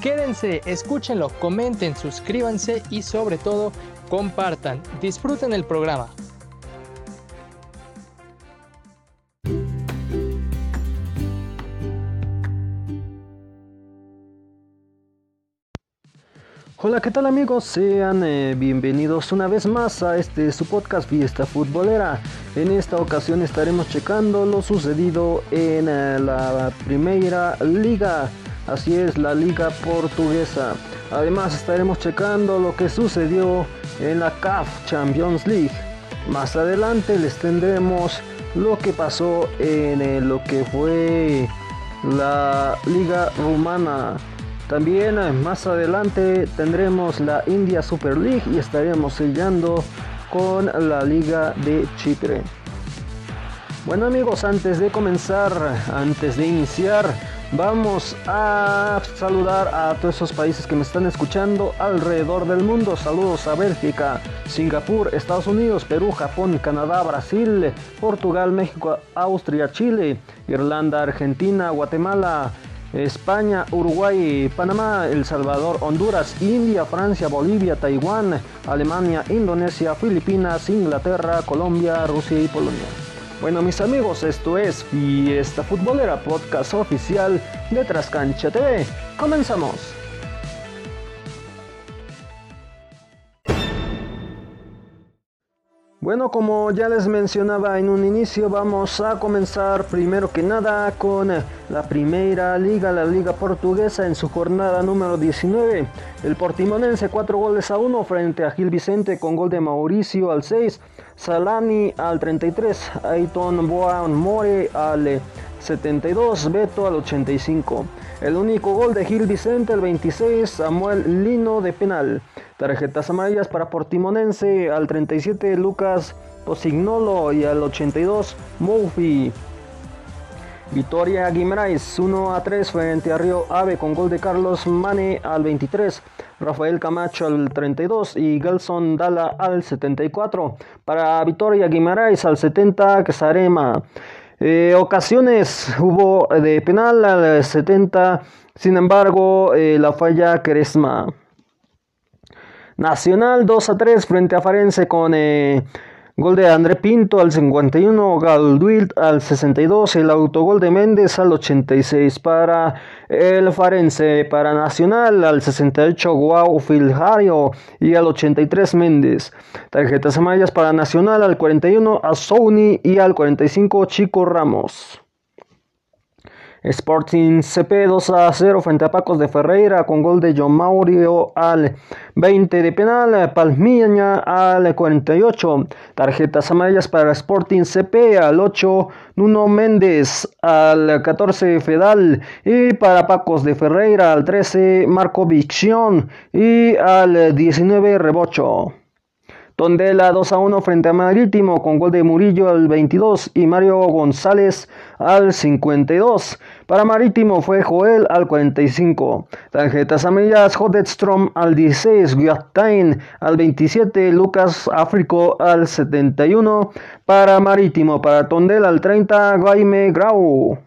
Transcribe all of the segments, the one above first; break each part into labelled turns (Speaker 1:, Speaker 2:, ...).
Speaker 1: Quédense, escúchenlo, comenten, suscríbanse y sobre todo compartan. Disfruten el programa.
Speaker 2: Hola, ¿qué tal amigos? Sean eh, bienvenidos una vez más a este su podcast Fiesta Futbolera. En esta ocasión estaremos checando lo sucedido en eh, la Primera Liga Así es la liga portuguesa. Además estaremos checando lo que sucedió en la CAF Champions League. Más adelante les tendremos lo que pasó en lo que fue la liga rumana. También eh, más adelante tendremos la India Super League y estaremos sellando con la liga de Chipre. Bueno amigos, antes de comenzar, antes de iniciar, Vamos a saludar a todos esos países que me están escuchando alrededor del mundo. Saludos a Bélgica, Singapur, Estados Unidos, Perú, Japón, Canadá, Brasil, Portugal, México, Austria, Chile, Irlanda, Argentina, Guatemala, España, Uruguay, Panamá, El Salvador, Honduras, India, Francia, Bolivia, Taiwán, Alemania, Indonesia, Filipinas, Inglaterra, Colombia, Rusia y Polonia. Bueno mis amigos, esto es Fiesta Futbolera, podcast oficial de Trascancha TV. Comenzamos. Bueno, como ya les mencionaba en un inicio, vamos a comenzar primero que nada con la primera liga, la liga portuguesa en su jornada número 19. El Portimonense 4 goles a 1 frente a Gil Vicente con gol de Mauricio al 6. Salani al 33, Aiton Boan More al 72, Beto al 85. El único gol de Gil Vicente al 26, Samuel Lino de penal. Tarjetas amarillas para Portimonense al 37, Lucas Posignolo y al 82, Murphy. Victoria Guimaraes 1 a 3 frente a Río Ave con gol de Carlos Mane al 23. Rafael Camacho al 32 y Gelson Dala al 74. Para Vitoria Guimaraes al 70, Quesarema. Eh, ocasiones hubo de penal al 70, sin embargo, eh, la falla Cresma. Nacional 2 a 3 frente a Farense con eh, Gol de André Pinto al 51, Galduil al 62, el autogol de Méndez al 86 para el Farense, para Nacional al 68, Guau Filhario y al 83 Méndez. Tarjetas amarillas para Nacional al 41, a Sony y al 45, Chico Ramos. Sporting CP 2 a 0 frente a Pacos de Ferreira con gol de John Maurio al 20 de penal, Palmiña al 48, tarjetas amarillas para Sporting CP al 8, Nuno Méndez al 14, Fedal. Y para Pacos de Ferreira al 13, Marco Vicción y al 19, Rebocho. Tondela 2 a 1 frente a Marítimo con gol de Murillo al 22 y Mario González al 52. Para Marítimo fue Joel al 45. Tarjetas amarillas Hodetstrom al 16, Guattain al 27, Lucas Áfrico al 71. Para Marítimo, para Tondela al 30, Jaime Grau.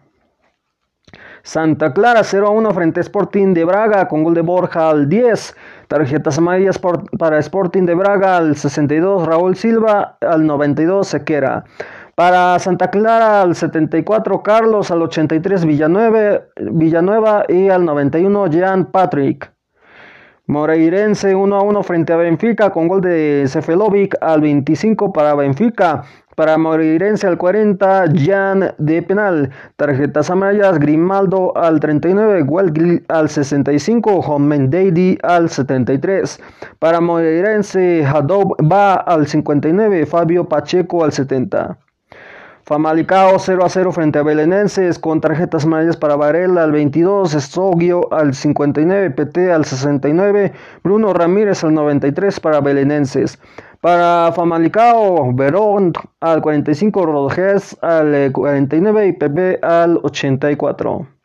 Speaker 2: Santa Clara 0 a 1 frente a Sporting de Braga con gol de Borja al 10. Tarjetas amarillas para Sporting de Braga al 62, Raúl Silva al 92, Sequera. Para Santa Clara al 74, Carlos al 83, Villanueva, Villanueva y al 91, Jean Patrick. Moreirense 1 a 1 frente a Benfica con gol de Sefelovic al 25 para Benfica. Para Moreirense al 40, Jan de penal. Tarjetas amarillas, Grimaldo al 39, Welgil al 65, Homendady al 73. Para Moreirense, Hadob va al 59, Fabio Pacheco al 70. Famalicao 0 a 0 frente a Belenenses con tarjetas amarillas para Varela al 22, Estogio al 59, PT al 69, Bruno Ramírez al 93 para Belenenses. Para Famalicao, Verón al 45, Rodríguez al 49 y Pepe al 84.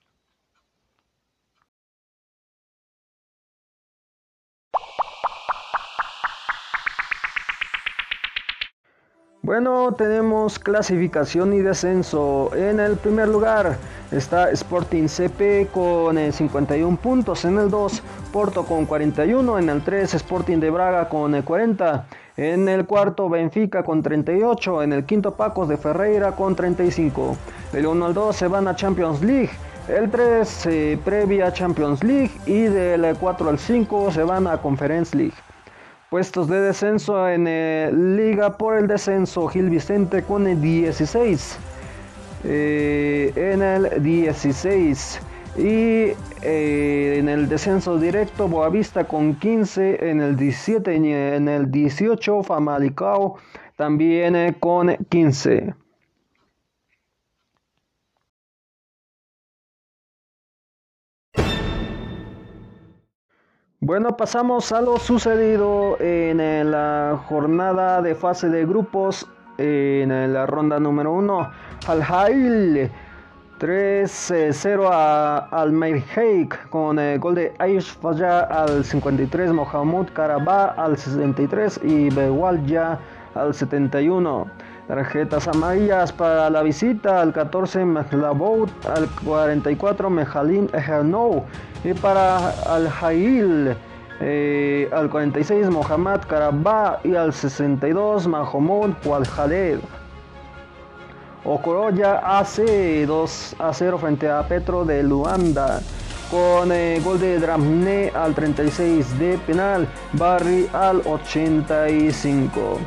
Speaker 2: Bueno, tenemos clasificación y descenso. En el primer lugar está Sporting CP con 51 puntos. En el 2, Porto con 41. En el 3, Sporting de Braga con 40. En el cuarto, Benfica con 38. En el quinto, Pacos de Ferreira con 35. Del 1 al 2 se van a Champions League. El 3 eh, previa Champions League. Y del 4 al 5 se van a Conference League. Puestos de descenso en eh, Liga por el descenso, Gil Vicente con el 16. Eh, en el 16. Y eh, en el descenso directo, Boavista con 15. En el 17 y en el 18, Famalicao también con 15. Bueno, pasamos a lo sucedido en eh, la jornada de fase de grupos en la ronda número 1. Al Hail 3-0 a Al Meirheik con el gol de Aish Falla al 53, Mohamed Karabah al 63 y Bewalja al 71. Tarjetas amarillas para la visita al 14 Mehlabout, al 44 Mejalin Ejernou y para Al Hail eh, al 46 Mohamed Karabah y al 62 Mahmoud Walhaled. Okoroya AC 2 a 0 frente a Petro de Luanda con eh, gol de Dramne al 36 de penal, Barry al 85.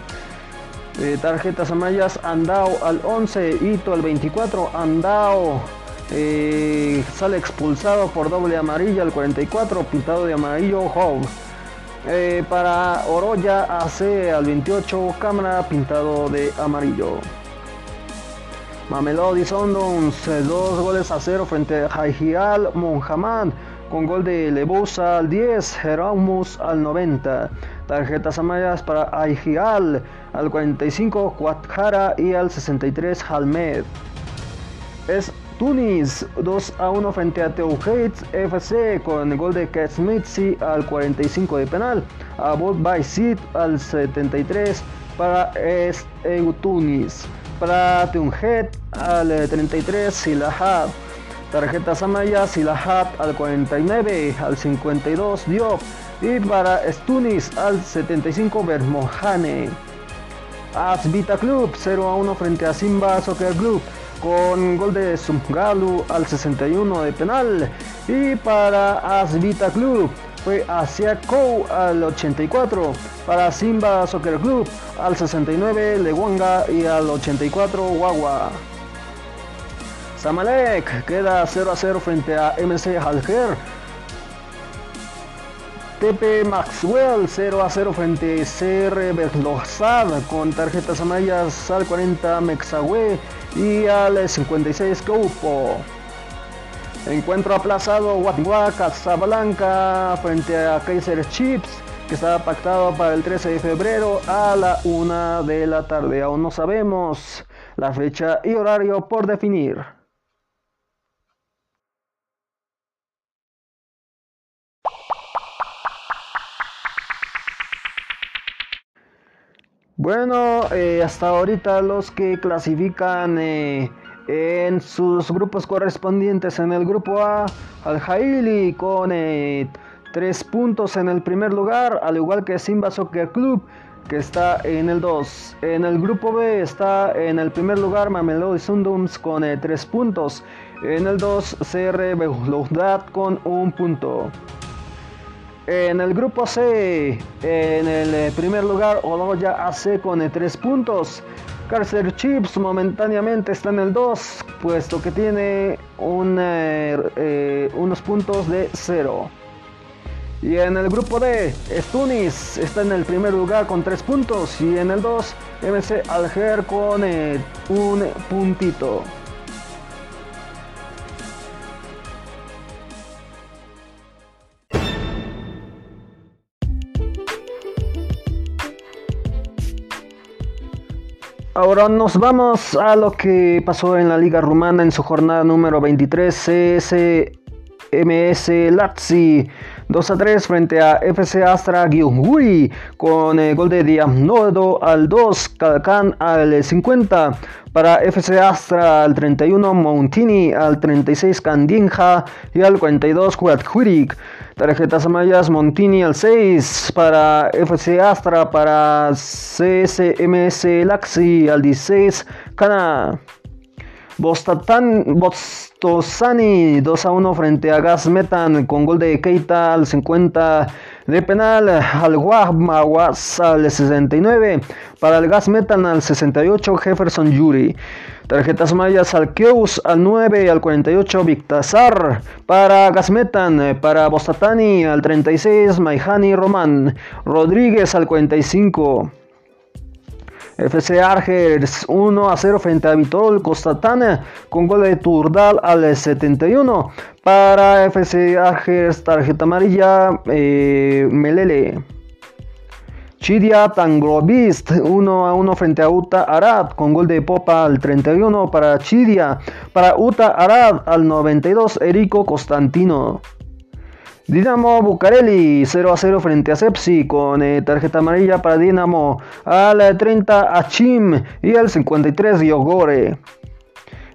Speaker 2: Eh, tarjetas amarillas, Andao al 11, Ito al 24, Andao eh, sale expulsado por doble amarilla al 44, pintado de amarillo, Howe. Eh, para Oroya AC al 28, cámara pintado de amarillo. Mamelodi Sondons, dos goles a cero frente a Jaijial Monjamán con gol de Lebusa al 10, Jeromus al 90. Tarjetas amarillas para Aigial al 45, Cuatjara y al 63, Halmed. Es Tunis 2 a 1 frente a Teuhates FC con el gol de Ketsmitsi al 45 de penal. Abud Baisit al 73 para Tunis. Para Tunjet al 33 Silahat. Tarjetas amarillas Silahat al 49 al 52 Diop. Y para Stunis al 75 Bermohane. Asvita Club 0 a 1 frente a Simba Soccer Club con gol de Sumgalu al 61 de penal. Y para Asvita Club fue Kou al 84. Para Simba Soccer Club al 69 Lewanga y al 84 Guagua. Samalek queda 0 a 0 frente a MC Alger TP Maxwell 0 a 0 frente a CR Berlosad con tarjetas amarillas al 40 Mexahue y al 56 Coupo. Encuentro aplazado Guatigua Casablanca frente a Kaiser Chips que estaba pactado para el 13 de febrero a la 1 de la tarde. Aún no sabemos la fecha y horario por definir. Bueno, eh, hasta ahorita los que clasifican eh, en sus grupos correspondientes en el grupo A, Al Jaili con eh, tres puntos en el primer lugar, al igual que Simba Soccer Club que está en el 2. En el grupo B está en el primer lugar Mamelodi Sundowns con tres puntos. En el 2 CR Belouizdad con un punto. En el grupo C, en el eh, primer lugar, Oloya AC con 3 puntos. Carcer Chips momentáneamente está en el 2, puesto que tiene eh, eh, unos puntos de 0. Y en el grupo D, Tunis está en el primer lugar con 3 puntos y en el 2, MC Alger con eh, un puntito. Ahora nos vamos a lo que pasó en la Liga Rumana en su jornada número 23, CSMS Lazio 2 a 3 frente a FC Astra Gyumri con el gol de Diamnodo al 2, Calcan al 50, para FC Astra al 31, Montini al 36, Candinja y al 42, Huatjurik. Tarjetas amarillas Montini al 6 para FC Astra, para CSMS Laxi al 16, Cana. Bostosani 2 a 1 frente a Gas Metan con gol de Keita al 50 de penal, al Guamaguas al 69 para el Gas Metan al 68 Jefferson Yuri. Tarjetas mayas al Keus al 9 y al 48 Victasar para Gasmetan, para Bostatani al 36 Maihani Román, Rodríguez al 45. FC Argers 1 a 0 frente a Vitol Costatana con gol de Turdal al 71. Para FC Argers tarjeta amarilla eh, Melele. Chidia Tangrovist 1 a 1 frente a Uta Arad con gol de Popa al 31 para Chidia. Para Uta Arad al 92 Erico Constantino. Dinamo Bucareli 0 a 0 frente a Sepsi con eh, tarjeta amarilla para Dinamo al 30 a Chim y al 53 Yogore.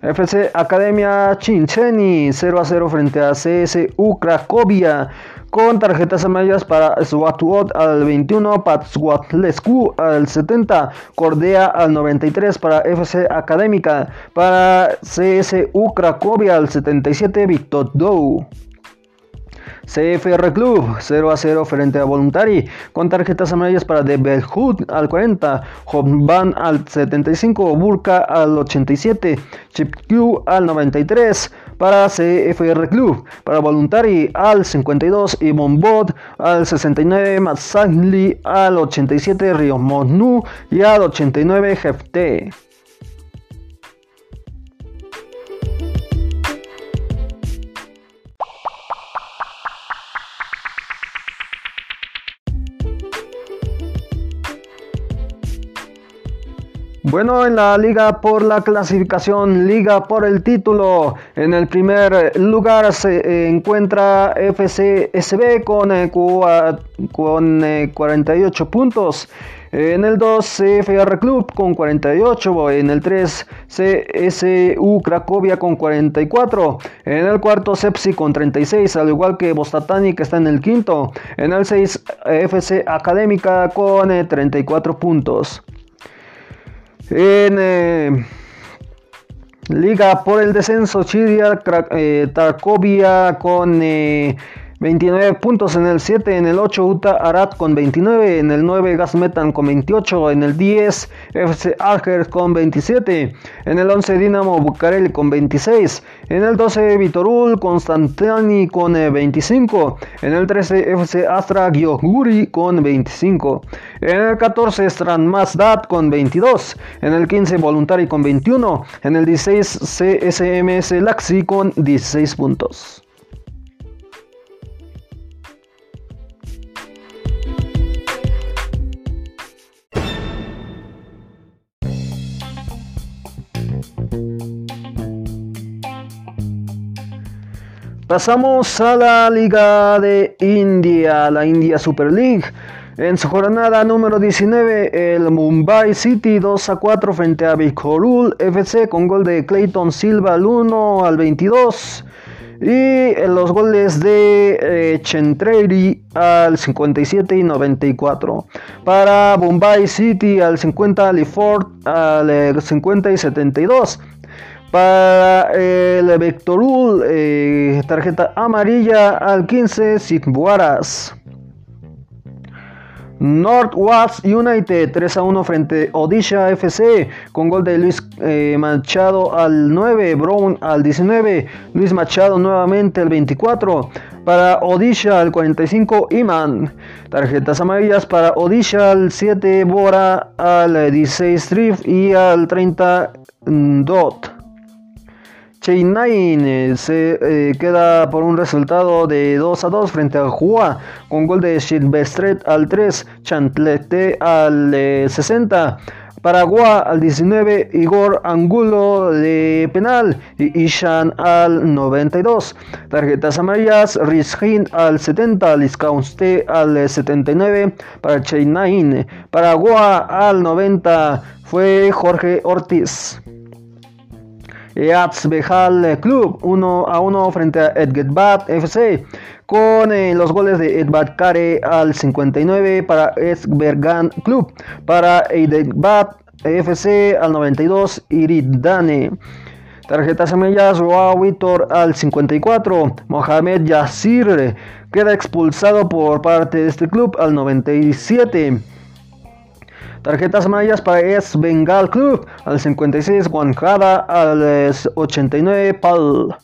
Speaker 2: FC Academia Chincheni 0 a 0 frente a CSU Cracovia con tarjetas amarillas para Swatuot al 21, Patswatlescu al 70, Cordea al 93 para FC Académica, para CSU Cracovia al 77, Victor Dow. CFR Club 0 a 0 frente a Voluntari con tarjetas amarillas para De Belhood al 40, Hobban al 75, Burka al 87, Chip Q al 93 para CFR Club, para Voluntari al 52 y Bombot al 69, Matsagli al 87, Rio Monu y al 89 Jefte. Bueno, en la liga por la clasificación, liga por el título, en el primer lugar se encuentra FCSB con, eh, con 48 eh, puntos. En el 2 CFR Club con 48, en el 3 CSU Cracovia con 44, en el cuarto Sepsi con 36, al igual que Bostatani que está en el quinto, en el 6 FC Académica con 34 eh, puntos. En eh, Liga por el descenso, Chidia, eh, Tarkovia con eh, 29 puntos en el 7, en el 8 Uta Arad con 29, en el 9 Gas Metan con 28, en el 10 FC Alger con 27, en el 11 Dinamo Bucareli con 26, en el 12 Vitorul Constantini con 25, eh, en el 13 FC Astra Gyoguri con 25, en el 14 Strand Mazdat con 22, en el 15 Voluntari con 21, en el 16 CSMS Laxi con 16 puntos. Pasamos a la Liga de India, la India Super League. En su jornada número 19, el Mumbai City 2 a 4 frente a Vicorul FC con gol de Clayton Silva al 1 al 22 y los goles de eh, al 57 y 94. Para Mumbai City al 50, Liford al 50 y 72. Para el Vectorul, eh, tarjeta amarilla al 15, Sigbuaras. Northwest United 3 a 1 frente Odisha FC con gol de Luis eh, Machado al 9, Brown al 19, Luis Machado nuevamente al 24. Para Odisha al 45, Iman. Tarjetas amarillas para Odisha al 7, Bora al 16, Drift y al 30, Dot. Chain eh, se eh, queda por un resultado de 2 a 2 frente a Hua con gol de Silvestret al 3, Chantlete al 60. Eh, Paraguay al 19, Igor Angulo de penal y Ishan al 92. Tarjetas amarillas, Rizhin al 70, Liscaunste al 79 para Chain Paraguay al 90 fue Jorge Ortiz. Bejal Club 1 a 1 frente a Edgetbat FC con eh, los goles de Edbat Kare al 59 para Esbergan Club, para Edbat FC al 92 Iridane. Tarjetas amarillas, Roa Vitor al 54, Mohamed Yassir queda expulsado por parte de este club al 97. Tarjetas mayas para Es Bengal Club al 56, Guanjada al 89, Pal.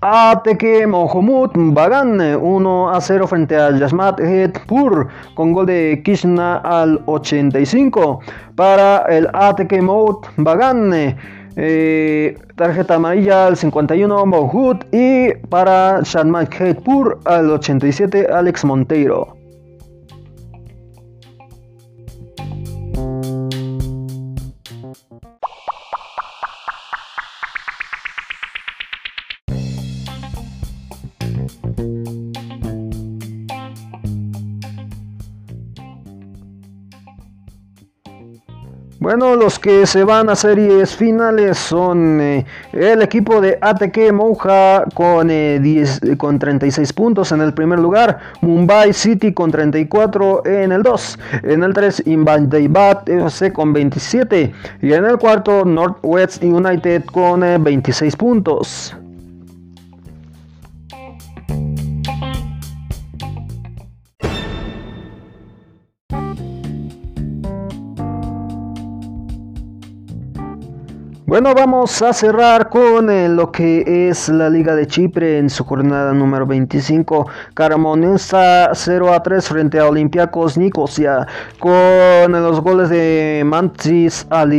Speaker 2: ATK Mohamud Bagan 1 a 0 frente a Yasmat Pur con gol de Krishna al 85 para el ATK Mout Bagan eh, tarjeta amarilla al 51 Mohud y para Shanmat Pur al 87 Alex Monteiro Bueno, los que se van a series finales son eh, el equipo de ATK Moja con, 10, eh, con 36 puntos en el primer lugar, Mumbai City con 34 en el 2, en el 3 Bat FC con 27 y en el cuarto Northwest United con 26 eh, puntos. Bueno, vamos a cerrar con eh, lo que es la Liga de Chipre en su jornada número 25. Caramonesa 0 a 3 frente a Olympiacos Nicosia con los goles de Mantis al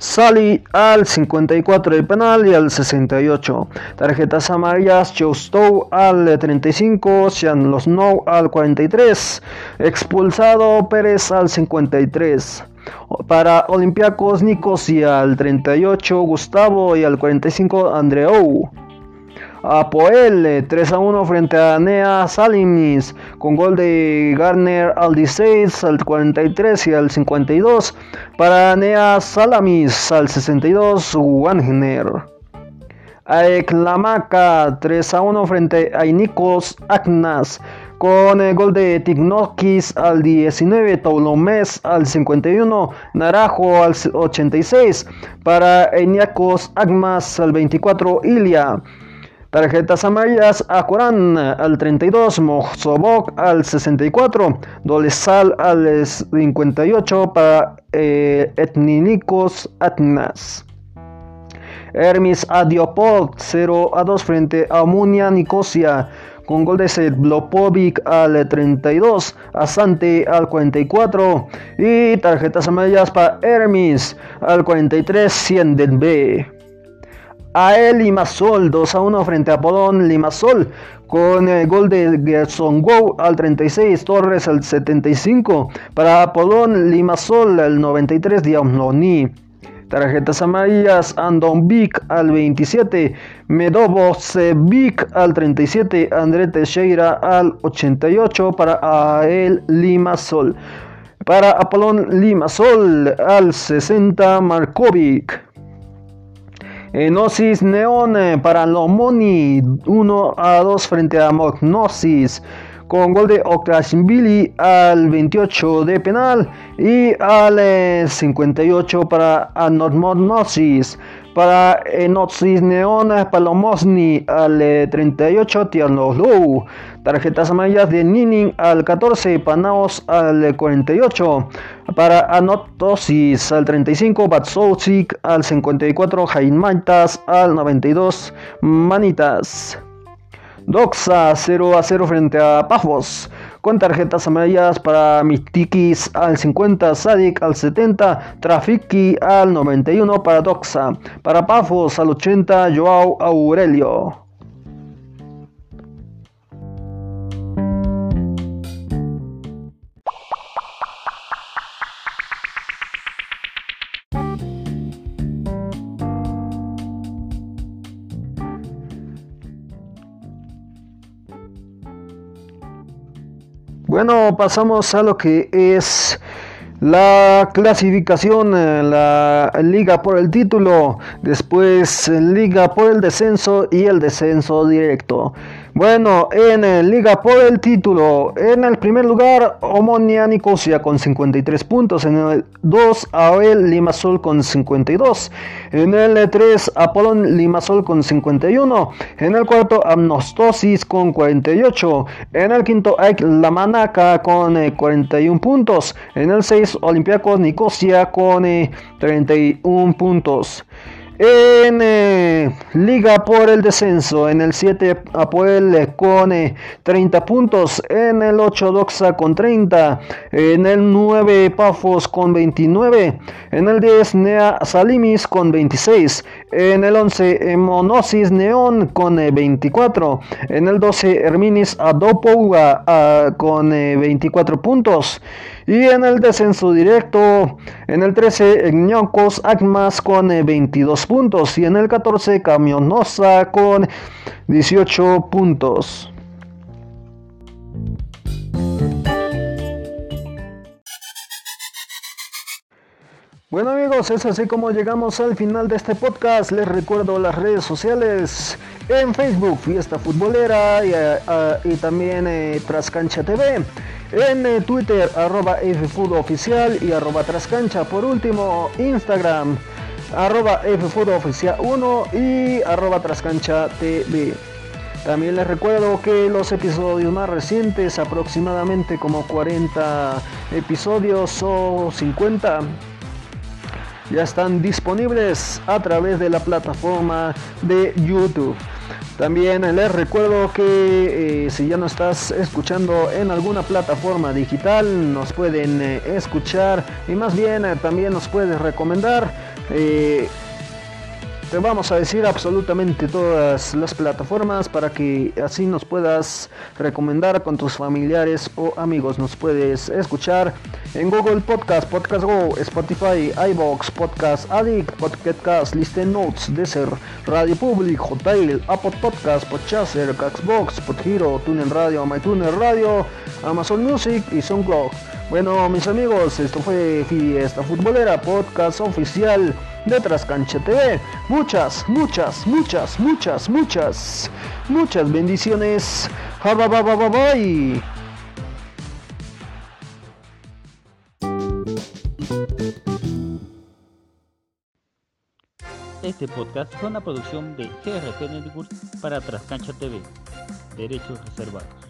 Speaker 2: 16, Sali al 54 de penal y al 68. Tarjetas amarillas, Choustow al 35, Sean Los No al 43, expulsado Pérez al 53. Para Olympiacos Nicosia al 38 Gustavo y al 45 Andreou. Apoel 3 a 1 frente a Nea Salimis con gol de Garner al 16, al 43 y al 52 para Nea Salamis al 62 Wagner. Aeklamaca 3 a 1 frente a Nikos Agnas con el gol de Tignokis al 19, Taulomés al 51, Narajo al 86, para Eniacos Agmas al 24, Ilia. Tarjetas amarillas a Corán al 32, Mozobok al 64, Dolesal al 58 para eh, Etninicos Atnas. Hermes Adiopod 0 a 2 frente a Munia Nicosia con gol de Sedlopovic al 32, Asante al 44 y tarjetas amarillas para Hermes al 43, 100 del B. A Limasol 2 a 1 frente a Podón Limasol con el gol de Gerson Go al 36, Torres al 75 para Podón Limasol al 93, Diamloni. Tarjetas amarillas, Andon Vic al 27, Medobo Vic al 37, André Teixeira al 88 para Ael Limasol. Para Apolón Limasol al 60, Markovic. Enosis Neon eh, para Lomoni 1 a 2 frente a Mognosis con gol de Billy al 28 de penal y al 58 eh, para Anormonosis. Para Enoxis Neon Palomosni al 38, Tierno Low. Tarjetas amarillas de Ninin al 14, Panaos al 48. Para Anotosis al 35, Batsouchik al 54, Jaimaitas al 92, Manitas. Doxa 0 a 0 frente a Pafos. Con tarjetas amarillas para Mistikis al 50, Sadik al 70, Trafiki al 91 para Doxa. Para Pafos al 80, Joao Aurelio. Bueno, pasamos a lo que es la clasificación, la liga por el título, después liga por el descenso y el descenso directo. Bueno, en Liga por el título, en el primer lugar, Omonia Nicosia con 53 puntos. En el 2, Abel Limasol con 52. En el 3, Apolón Limasol con 51. En el cuarto, Amnostosis con 48. En el quinto, Aik La Manaca con 41 eh, puntos. En el 6, Olympiacos Nicosia con 31 eh, puntos. En eh, Liga por el descenso, en el 7 Apoel con 30 eh, puntos, en el 8 Doxa con 30, en el 9 Pafos con 29, en el 10 Nea Salimis con 26, en el 11 Monosis Neón con 24, en el 12 Herminis Adopouga ah, con 24 puntos. Y en el descenso directo, en el 13, Ñoncos Agmas con 22 eh, puntos. Y en el 14, Camionosa con 18 puntos. Bueno amigos, es así como llegamos al final de este podcast. Les recuerdo las redes sociales en Facebook, Fiesta Futbolera y, eh, eh, también Trascancha TV en eh, Twitter arroba Oficial y arroba Trascancha. Por último, Instagram arroba Oficial 1 y arroba Trascancha TV. También les recuerdo que los episodios más recientes, aproximadamente como 40 episodios o 50, ya están disponibles a través de la plataforma de YouTube. También les recuerdo que eh, si ya no estás escuchando en alguna plataforma digital, nos pueden eh, escuchar y más bien eh, también nos puedes recomendar te vamos a decir absolutamente todas las plataformas para que así nos puedas recomendar con tus familiares o amigos. Nos puedes escuchar en Google Podcast, Podcast Go, Spotify, iBox, Podcast Addict, Podcast Listen Notes, Desert, Radio Public, Hotel, Apple Podcast, Podchaser, Xbox, Podhero, Tuner Radio, MyTuner Radio, Amazon Music y SoundCloud. Bueno, mis amigos, esto fue Fiesta Futbolera, podcast oficial de Trascancha TV. Muchas, muchas, muchas, muchas, muchas, muchas bendiciones. Bye.
Speaker 3: Este podcast fue una producción de GRP Network para Trascancha TV. Derechos reservados.